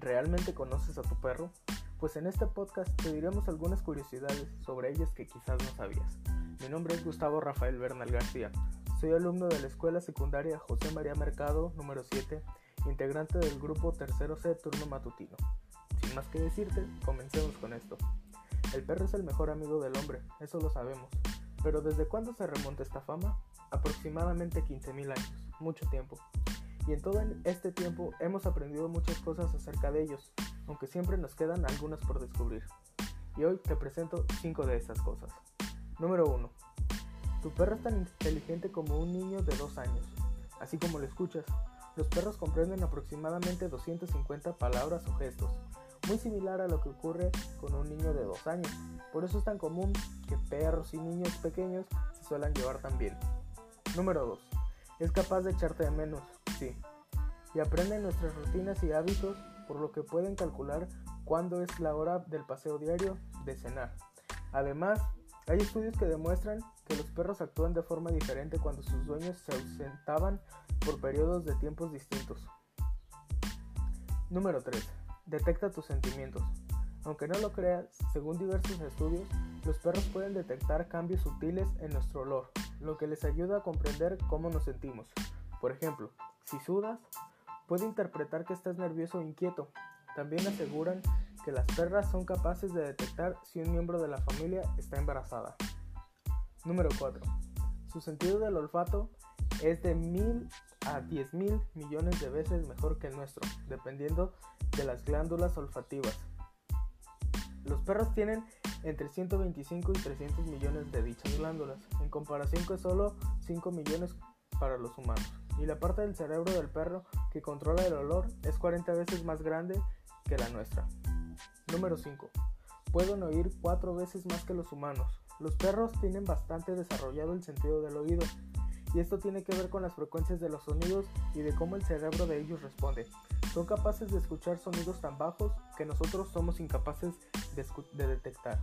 ¿Realmente conoces a tu perro? Pues en este podcast te diremos algunas curiosidades sobre ellas que quizás no sabías. Mi nombre es Gustavo Rafael Bernal García. Soy alumno de la Escuela Secundaria José María Mercado número 7, integrante del grupo Tercero C Turno Matutino. Sin más que decirte, comencemos con esto. El perro es el mejor amigo del hombre, eso lo sabemos. Pero ¿desde cuándo se remonta esta fama? Aproximadamente 15.000 años, mucho tiempo. Y en todo este tiempo hemos aprendido muchas cosas acerca de ellos, aunque siempre nos quedan algunas por descubrir. Y hoy te presento 5 de esas cosas. Número 1. Tu perro es tan inteligente como un niño de 2 años. Así como lo escuchas, los perros comprenden aproximadamente 250 palabras o gestos, muy similar a lo que ocurre con un niño de 2 años. Por eso es tan común que perros y niños pequeños se suelen llevar tan bien. Número 2. Es capaz de echarte de menos, sí. Y aprende nuestras rutinas y hábitos, por lo que pueden calcular cuándo es la hora del paseo diario de cenar. Además, hay estudios que demuestran que los perros actúan de forma diferente cuando sus dueños se ausentaban por periodos de tiempos distintos. Número 3. Detecta tus sentimientos. Aunque no lo creas, según diversos estudios, los perros pueden detectar cambios sutiles en nuestro olor, lo que les ayuda a comprender cómo nos sentimos. Por ejemplo, si sudas, puede interpretar que estás nervioso o inquieto. También aseguran que las perras son capaces de detectar si un miembro de la familia está embarazada. Número 4. Su sentido del olfato es de mil a diez mil millones de veces mejor que el nuestro, dependiendo de las glándulas olfativas. Los perros tienen entre 125 y 300 millones de dichas glándulas, en comparación con solo 5 millones para los humanos. Y la parte del cerebro del perro que controla el olor es 40 veces más grande que la nuestra. Número 5. Pueden oír 4 veces más que los humanos. Los perros tienen bastante desarrollado el sentido del oído, y esto tiene que ver con las frecuencias de los sonidos y de cómo el cerebro de ellos responde. Son capaces de escuchar sonidos tan bajos que nosotros somos incapaces de, detectar.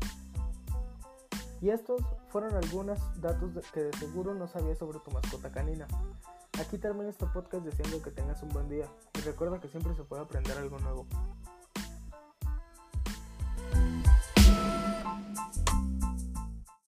Y estos fueron algunos datos que de seguro no sabías sobre tu mascota canina. Aquí termino este podcast deseando que tengas un buen día y recuerda que siempre se puede aprender algo nuevo.